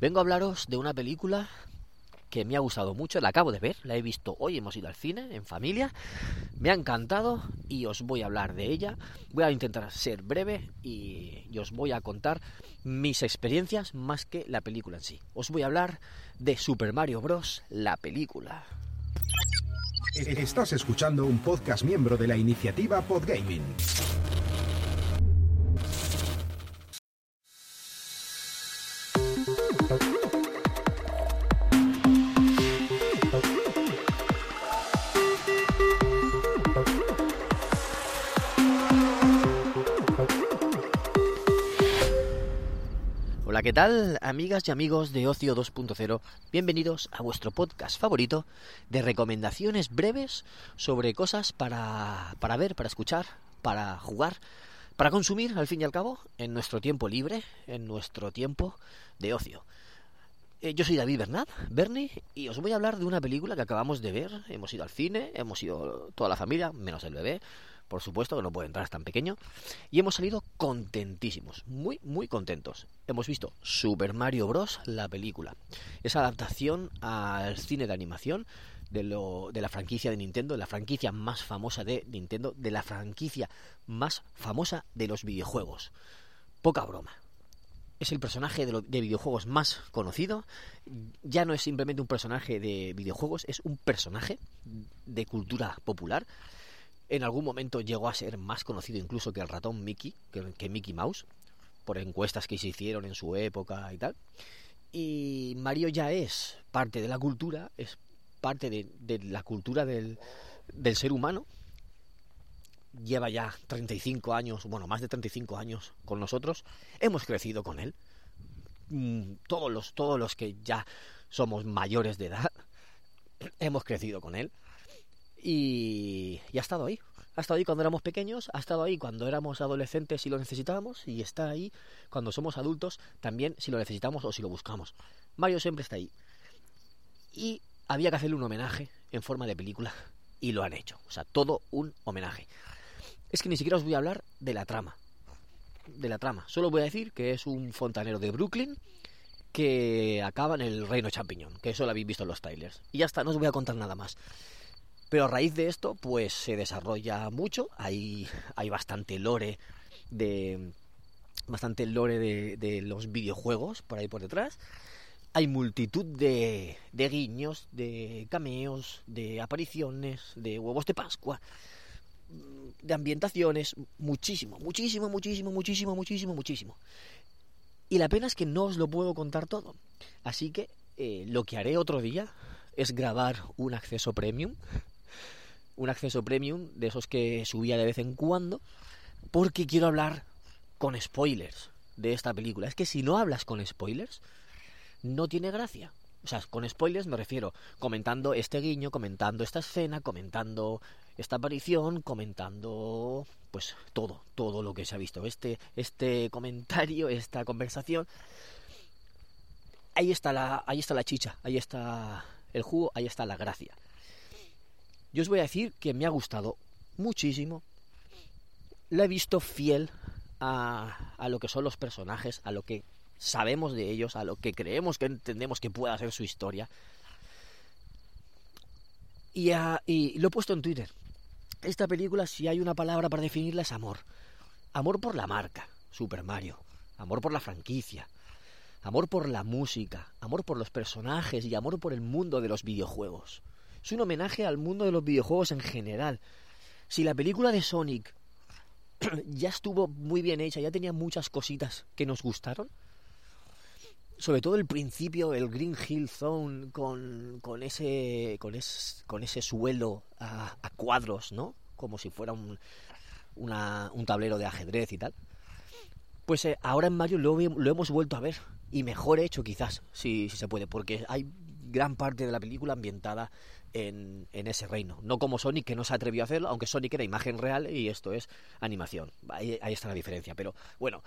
Vengo a hablaros de una película que me ha gustado mucho, la acabo de ver, la he visto hoy, hemos ido al cine en familia, me ha encantado y os voy a hablar de ella. Voy a intentar ser breve y, os voy a contar mis experiencias más que la película en sí. Os voy a hablar de Super Mario Bros. la película. Estás escuchando un podcast miembro de la iniciativa Podgaming. Hola, ¿qué tal, amigas y amigos de Ocio 2.0? Bienvenidos a vuestro podcast favorito de recomendaciones breves sobre cosas para, para ver, para escuchar, para jugar, para consumir, al fin y al cabo, en nuestro tiempo libre, en nuestro tiempo de ocio. Eh, yo soy David Bernat, Bernie, y os voy a hablar de una película que acabamos de ver. Hemos ido al cine, hemos ido toda la familia, menos el bebé, por supuesto, que no puede entrar tan pequeño, y hemos salido contentísimos, muy, muy contentos. Hemos visto Super Mario Bros., la película. Esa adaptación al cine de animación de, lo, de la franquicia de Nintendo, la franquicia más famosa de Nintendo, de la franquicia más famosa de los videojuegos. Poca broma. Es el personaje de, de videojuegos más conocido. Ya no es simplemente un personaje de videojuegos, es un personaje de cultura popular en algún momento llegó a ser más conocido incluso que el ratón Mickey, que, que, Mickey Mouse, por encuestas que se hicieron en su época y tal. Y Mario ya es parte de la cultura, es parte de, la cultura del, ser humano. Lleva ya 35 años, bueno, más de 35 años con nosotros. Hemos crecido con él. Todos los, todos los que ya somos mayores de edad, hemos crecido con él. Y, ha estado ahí. Ha estado ahí cuando éramos pequeños, ha estado ahí cuando éramos adolescentes y lo necesitábamos, y está ahí cuando somos adultos también si lo necesitamos o si lo buscamos. Mario siempre está ahí. Había que hacerle un homenaje en forma de película, y lo han hecho. O sea, todo un homenaje. Es que ni siquiera os voy a hablar de la trama. De la trama. Solo voy a decir que es un fontanero de Brooklyn que acaba en el reino champiñón, que eso lo habéis visto en los trailers. Y ya está, no os voy a contar nada más. Pero a raíz de esto, pues se desarrolla mucho. Hay, hay bastante lore de. Bastante lore de, de, los videojuegos por ahí por detrás. Hay multitud de, de guiños, de cameos, de apariciones, de huevos de Pascua, de ambientaciones. Muchísimo, muchísimo, muchísimo, muchísimo, muchísimo, muchísimo. Y la pena es que no os lo puedo contar todo. Así que eh, lo que haré otro día es grabar un acceso premium un acceso premium de esos que subía de vez en cuando, porque quiero hablar con spoilers de esta película. Es que si no hablas con spoilers, no tiene gracia. O sea, con spoilers me refiero comentando este guiño, comentando esta escena, comentando esta aparición, comentando pues todo, todo lo que se ha visto. Este, este comentario, esta conversación. Ahí está la, ahí está la chicha, ahí está el jugo, ahí está la gracia. Yo os voy a decir que me ha gustado muchísimo. La he visto fiel a, a, lo que son los personajes, a lo que sabemos de ellos, a lo que creemos que entendemos que pueda ser su historia. Y, a, y lo he puesto en Twitter. Esta película, si hay una palabra para definirla, es amor. Amor por la marca, Super Mario. Amor por la franquicia. Amor por la música. Amor por los personajes y amor por el mundo de los videojuegos es un homenaje al mundo de los videojuegos en general. Si la película de Sonic ya estuvo muy bien hecha, ya tenía muchas cositas que nos gustaron, sobre todo el principio, el Green Hill Zone con, con, ese, con, es, con ese suelo a, a, cuadros, ¿no? Como si fuera un, una, un tablero de ajedrez y tal. Pues eh, ahora en Mario lo, lo, hemos vuelto a ver. Y mejor hecho quizás, si, si se puede, porque hay gran parte de la película ambientada en, en, ese reino. No como Sonic, que no se atrevió a hacerlo, aunque Sonic era imagen real y esto es animación. Ahí, ahí está la diferencia. Pero bueno,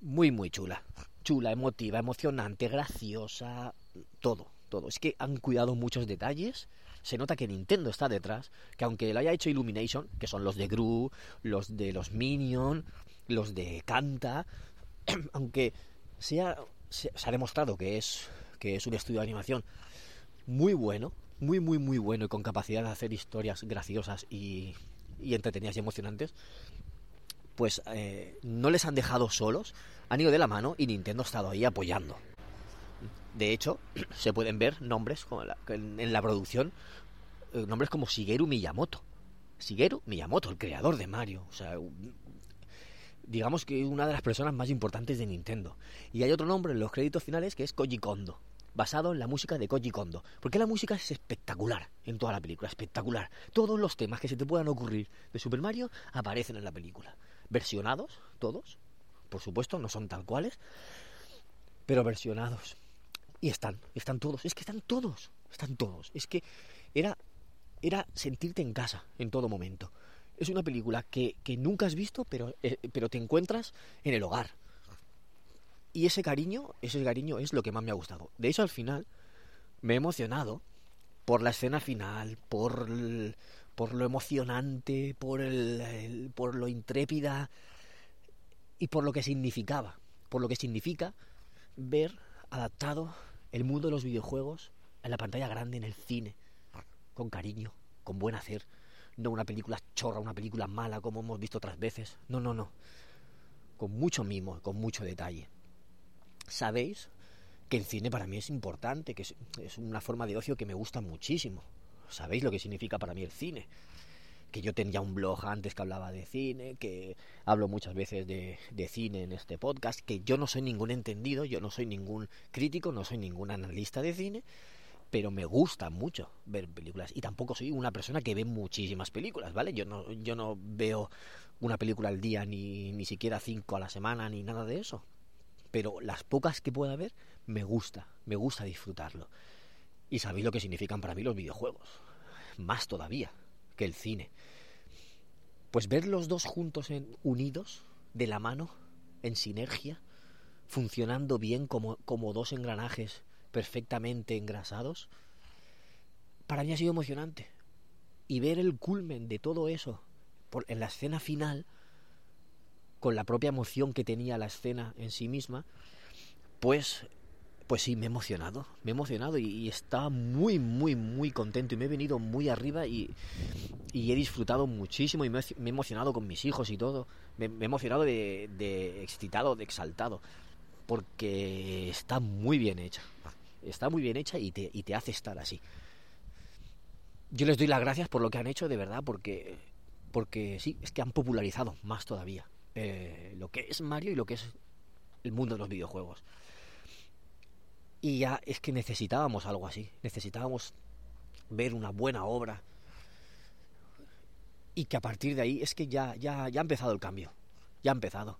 muy, muy chula. Chula, emotiva, emocionante, graciosa, todo, todo. Es que han cuidado muchos detalles. Se nota que Nintendo está detrás, que aunque lo haya hecho Illumination, que son los de Gru, los de los Minion, los de Canta, aunque sea, se, ha demostrado que es, que es un estudio de animación muy bueno, muy, muy, muy bueno y con capacidad de hacer historias graciosas y entretenidas y emocionantes, pues eh, no les han dejado solos, han ido de la mano y Nintendo ha estado ahí apoyando. De hecho, se pueden ver nombres como la, en, la producción, eh, nombres como Shigeru Miyamoto. Shigeru Miyamoto, el creador de Mario. O sea, digamos que una de las personas más importantes de Nintendo. Y hay otro nombre en los créditos finales que es Koji Kondo basado en la música de Koji Kondo. Porque la música es espectacular en toda la película, espectacular. Todos los temas que se te puedan ocurrir de Super Mario aparecen en la película. Versionados, todos. Por supuesto, no son tal cuales, pero versionados. Y están, están todos, es que están todos, están todos. Es que era, era sentirte en casa en todo momento. Es una película que, que nunca has visto, pero, eh, pero te encuentras en el hogar, y ese cariño, ese cariño es lo que más me ha gustado. De hecho, al final me he emocionado por la escena final, por, por lo emocionante, por, el, por lo intrépida y por lo que significaba. Por lo que significa ver adaptado el mundo de los videojuegos en la pantalla grande, en el cine, con cariño, con buen hacer. No una película chorra, una película mala como hemos visto otras veces. No, no, no. Con mucho mimo, con mucho detalle sabéis que el cine para mí es importante, que es, una forma de ocio que me gusta muchísimo. Sabéis lo que significa para mí el cine. Que yo tenía un blog antes que hablaba de cine, que hablo muchas veces de, cine en este podcast, que yo no soy ningún entendido, yo no soy ningún crítico, no soy ningún analista de cine, pero me gusta mucho ver películas y tampoco soy una persona que ve muchísimas películas, ¿vale? Yo no, yo no veo una película al día ni, ni siquiera cinco a la semana ni nada de eso pero las pocas que pueda haber me gusta, me gusta disfrutarlo. Y sabéis lo que significan para mí los videojuegos, más todavía que el cine. Pues ver los dos juntos unidos, de la mano, en sinergia, funcionando bien como, como dos engranajes perfectamente engrasados, para mí ha sido emocionante. Y ver el culmen de todo eso en la escena final, con la propia emoción que tenía la escena en sí misma, pues pues sí, me he emocionado, me he emocionado y, y, estaba muy, muy, muy contento y me he venido muy arriba y, he disfrutado muchísimo y me, he emocionado con mis hijos y todo. Me, me he emocionado de, de, excitado, de exaltado, porque está muy bien hecha. Está muy bien hecha y te, y te hace estar así. Yo les doy las gracias por lo que han hecho, de verdad, porque, porque sí, es que han popularizado más todavía eh, lo que es Mario y lo que es el mundo de los videojuegos. Y ya es que necesitábamos algo así, necesitábamos ver una buena obra y que a partir de ahí es que ya, ya, ya ha empezado el cambio, ya ha empezado.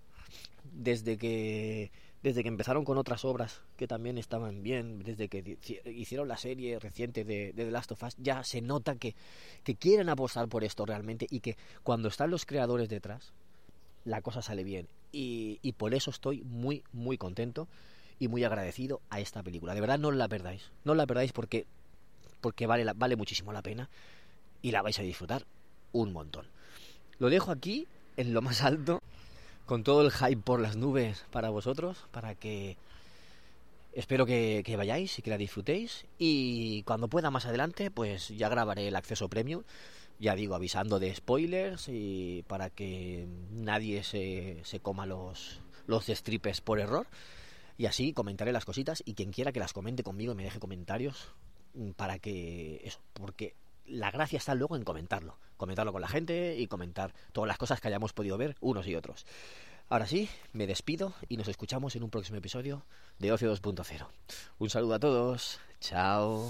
Desde que, desde que empezaron con otras obras que también estaban bien, desde que hicieron la serie reciente de, de The Last of Us, ya se nota que, que quieren apostar por esto realmente y que cuando están los creadores detrás, la cosa sale bien. Y, y, por eso estoy muy, muy contento y muy agradecido a esta película. De verdad, no la perdáis. No la perdáis porque, porque vale, vale muchísimo la pena y la vais a disfrutar un montón. Lo dejo aquí, en lo más alto, con todo el hype por las nubes para vosotros, para que espero que, vayáis y que la disfrutéis. Y cuando pueda más adelante, pues ya grabaré el acceso premium ya digo, avisando de spoilers y para que nadie se, se coma los, los destripes por error. Y así comentaré las cositas y quien quiera que las comente conmigo me deje comentarios mm, para que eso, porque la gracia está luego en comentarlo, comentarlo con la gente y comentar todas las cosas que hayamos podido ver unos y otros. Ahora sí, me despido y nos escuchamos en un próximo episodio de Ocio 2.0. Un saludo a todos, chao.